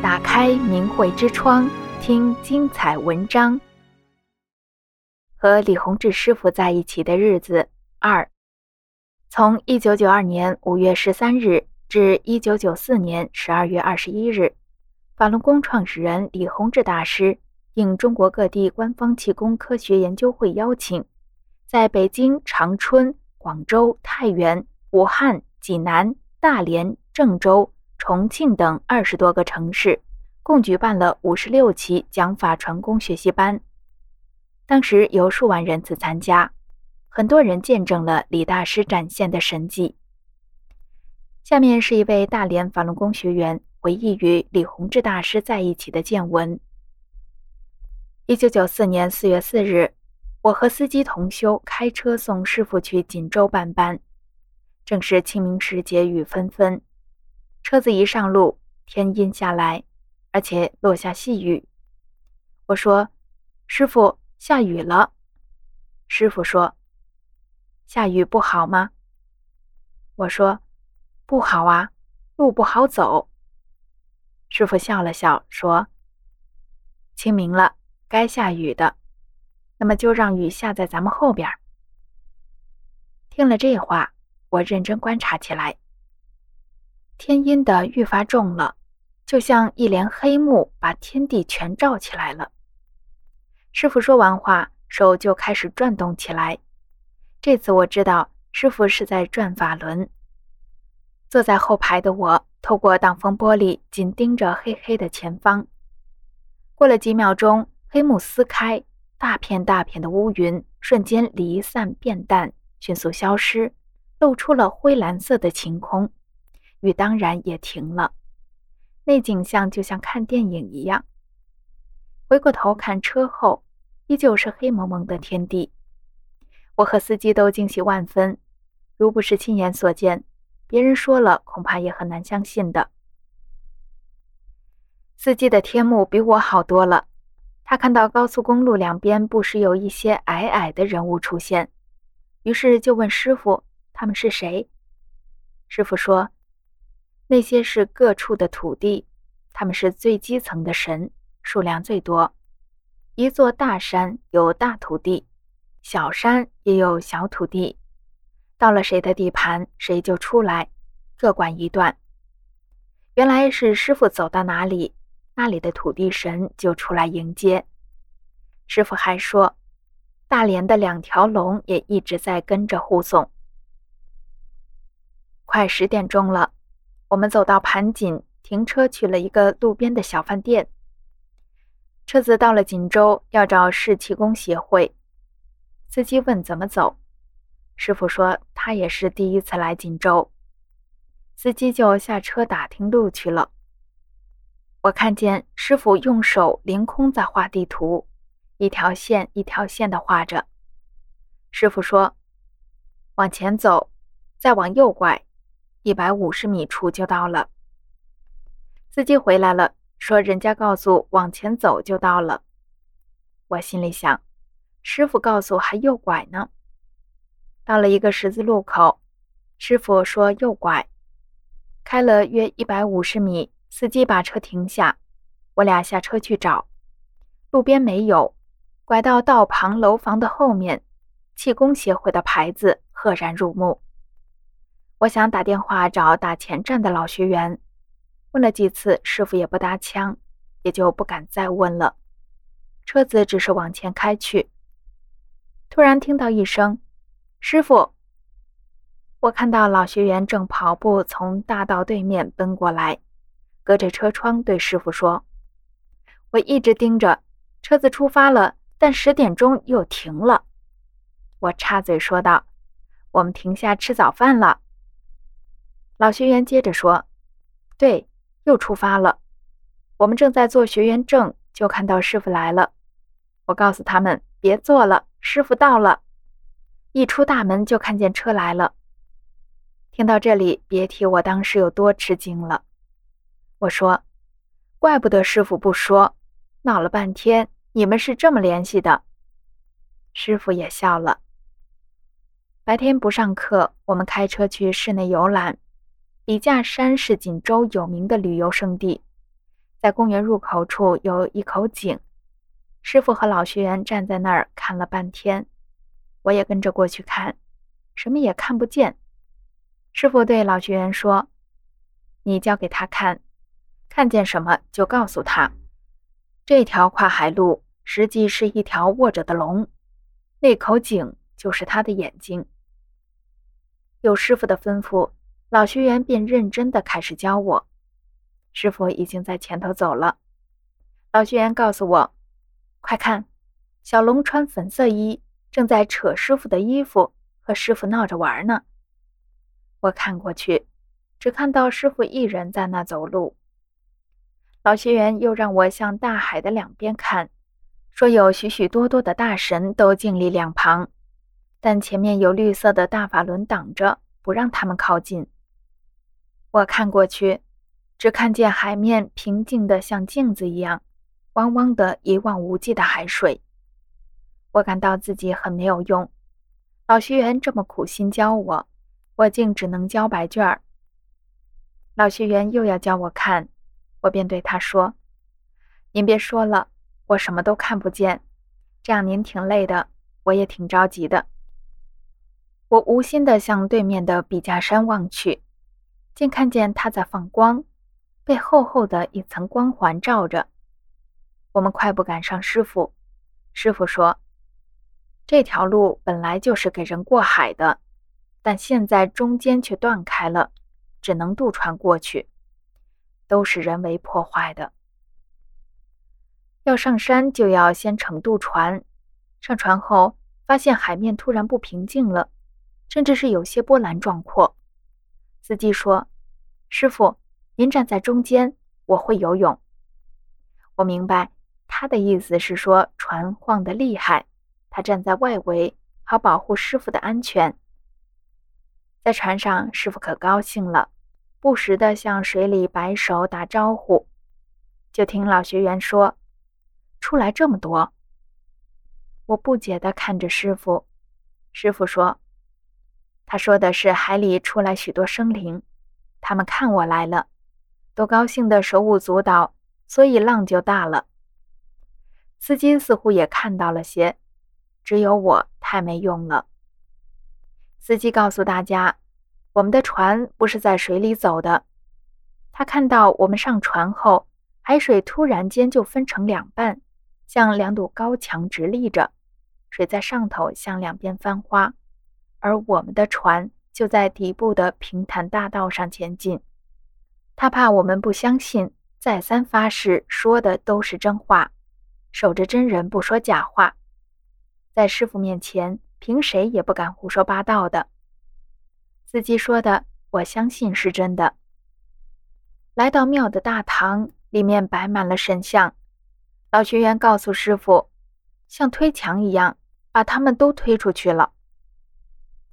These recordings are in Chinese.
打开明慧之窗，听精彩文章。和李洪志师傅在一起的日子二，从一九九二年五月十三日至一九九四年十二月二十一日，法轮功创始人李洪志大师应中国各地官方气功科学研究会邀请，在北京、长春、广州、太原、武汉、济南、大连、郑州。重庆等二十多个城市，共举办了五十六期讲法传功学习班。当时有数万人次参加，很多人见证了李大师展现的神迹。下面是一位大连法轮功学员回忆与李洪志大师在一起的见闻：一九九四年四月四日，我和司机同修开车送师傅去锦州办班，正是清明时节雨纷纷。车子一上路，天阴下来，而且落下细雨。我说：“师傅，下雨了。”师傅说：“下雨不好吗？”我说：“不好啊，路不好走。”师傅笑了笑说：“清明了，该下雨的，那么就让雨下在咱们后边。”听了这话，我认真观察起来。天阴的愈发重了，就像一帘黑幕把天地全罩起来了。师傅说完话，手就开始转动起来。这次我知道师傅是在转法轮。坐在后排的我，透过挡风玻璃，紧盯着黑黑的前方。过了几秒钟，黑幕撕开，大片大片的乌云瞬间离散变淡，迅速消失，露出了灰蓝色的晴空。雨当然也停了，那景象就像看电影一样。回过头看车后，依旧是黑蒙蒙的天地。我和司机都惊喜万分，如不是亲眼所见，别人说了恐怕也很难相信的。司机的天目比我好多了，他看到高速公路两边不时有一些矮矮的人物出现，于是就问师傅：“他们是谁？”师傅说。那些是各处的土地，他们是最基层的神，数量最多。一座大山有大土地，小山也有小土地。到了谁的地盘，谁就出来，各管一段。原来是师傅走到哪里，那里的土地神就出来迎接。师傅还说，大连的两条龙也一直在跟着护送。快十点钟了。我们走到盘锦，停车去了一个路边的小饭店。车子到了锦州，要找市气功协会。司机问怎么走，师傅说他也是第一次来锦州。司机就下车打听路去了。我看见师傅用手凌空在画地图，一条线一条线的画着。师傅说：“往前走，再往右拐。”一百五十米处就到了。司机回来了，说人家告诉往前走就到了。我心里想，师傅告诉还右拐呢。到了一个十字路口，师傅说右拐。开了约一百五十米，司机把车停下，我俩下车去找，路边没有，拐到道旁楼房的后面，气功协会的牌子赫然入目。我想打电话找打前站的老学员，问了几次，师傅也不搭腔，也就不敢再问了。车子只是往前开去，突然听到一声“师傅”，我看到老学员正跑步从大道对面奔过来，隔着车窗对师傅说：“我一直盯着车子出发了，但十点钟又停了。”我插嘴说道：“我们停下吃早饭了。”老学员接着说：“对，又出发了。我们正在做学员证，就看到师傅来了。我告诉他们别做了，师傅到了。一出大门就看见车来了。听到这里，别提我当时有多吃惊了。我说：怪不得师傅不说，闹了半天，你们是这么联系的。师傅也笑了。白天不上课，我们开车去室内游览。笔架山是锦州有名的旅游胜地，在公园入口处有一口井，师傅和老学员站在那儿看了半天，我也跟着过去看，什么也看不见。师傅对老学员说：“你交给他看，看见什么就告诉他。这条跨海路实际是一条卧着的龙，那口井就是他的眼睛。”有师傅的吩咐，老学员便认真地开始教我。师傅已经在前头走了，老学员告诉我：“快看，小龙穿粉色衣，正在扯师傅的衣服，和师傅闹着玩呢。”我看过去，只看到师傅一人在那走路。老学员又让我向大海的两边看，说有许许多多的大神都静立两旁，但前面有绿色的大法轮挡着，不让他们靠近。我看过去，只看见海面平静的像镜子一样，汪汪的一望无际的海水。我感到自己很没有用，老学员这么苦心教我。我竟只能交白卷儿。老学员又要教我看，我便对他说：“您别说了，我什么都看不见，这样您挺累的，我也挺着急的。”我无心地向对面的笔架山望去，竟看见它在放光，被厚厚的一层光环罩着。我们快步赶上师傅，师傅说：“这条路本来就是给人过海的。”但现在中间却断开了，只能渡船过去，都是人为破坏的。要上山就要先乘渡船，上船后发现海面突然不平静了，甚至是有些波澜壮阔。司机说：“师傅，您站在中间，我会游泳。”我明白他的意思是说船晃得厉害，他站在外围，好保护师傅的安全。在船上，师傅可高兴了，不时地向水里摆手打招呼。就听老学员说：“出来这么多。”我不解地看着师傅。师傅说：“他说的是海里出来许多生灵，他们看我来了，都高兴得手舞足蹈，所以浪就大了。”司机似乎也看到了些，只有我太没用了。司机告诉大家，我们的船不是在水里走的。他看到我们上船后，海水突然间就分成两半，像两堵高墙直立着，水在上头向两边翻花，而我们的船就在底部的平坦大道上前进。他怕我们不相信，再三发誓说的都是真话，守着真人不说假话，在师傅面前。凭谁也不敢胡说八道的。司机说的，我相信是真的。来到庙的大堂，里面摆满了神像。老学员告诉师傅，像推墙一样，把他们都推出去了。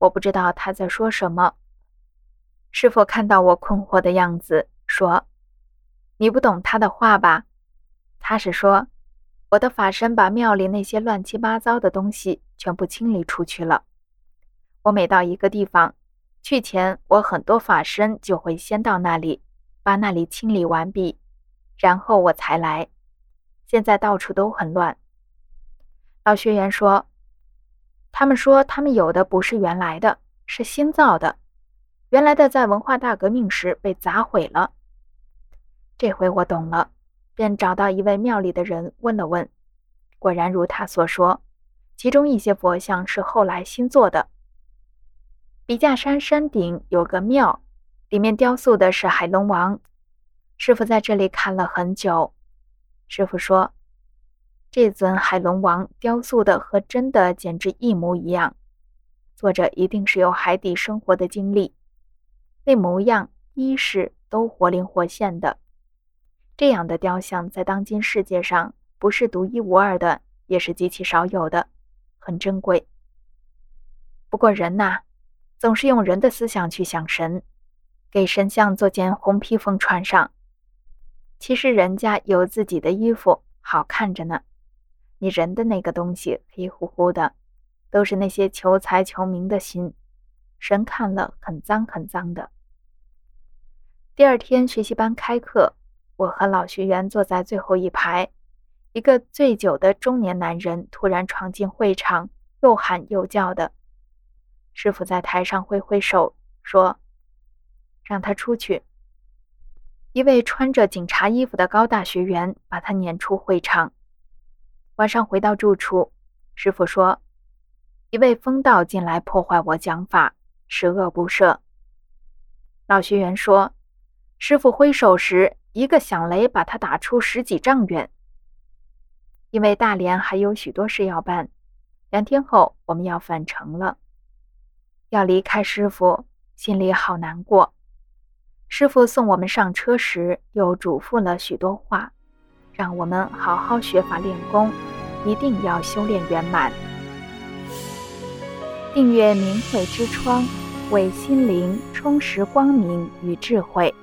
我不知道他在说什么。师傅看到我困惑的样子，说：“你不懂他的话吧？他是说，我的法身把庙里那些乱七八糟的东西。”全部清理出去了。我每到一个地方，去前我很多法身就会先到那里，把那里清理完毕，然后我才来。现在到处都很乱。老学员说：“他们说他们有的不是原来的，是新造的，原来的在文化大革命时被砸毁了。”这回我懂了，便找到一位庙里的人问了问，果然如他所说。其中一些佛像是后来新做的。笔架山山顶有个庙，里面雕塑的是海龙王。师傅在这里看了很久。师傅说，这尊海龙王雕塑的和真的简直一模一样，作者一定是有海底生活的经历，那模样、衣饰都活灵活现的。这样的雕像在当今世界上不是独一无二的，也是极其少有的。很珍贵。不过人呐，总是用人的思想去想神，给神像做件红披风穿上。其实人家有自己的衣服，好看着呢。你人的那个东西黑乎乎的，都是那些求财求名的心，神看了很脏很脏的。第二天学习班开课，我和老学员坐在最后一排，一个醉酒的中年男人突然闯进会场，又喊又叫的。师傅在台上挥挥手，说：“让他出去。”一位穿着警察衣服的高大学员把他撵出会场。晚上回到住处，师傅说：“一位疯道进来破坏我讲法，十恶不赦。”老学员说：“师傅挥手时，一个响雷把他打出十几丈远。”因为大连还有许多事要办，两天后我们要返程了，要离开师傅，心里好难过。师傅送我们上车时，又嘱咐了许多话，让我们好好学法练功，一定要修炼圆满。订阅明慧之窗，为心灵充实光明与智慧。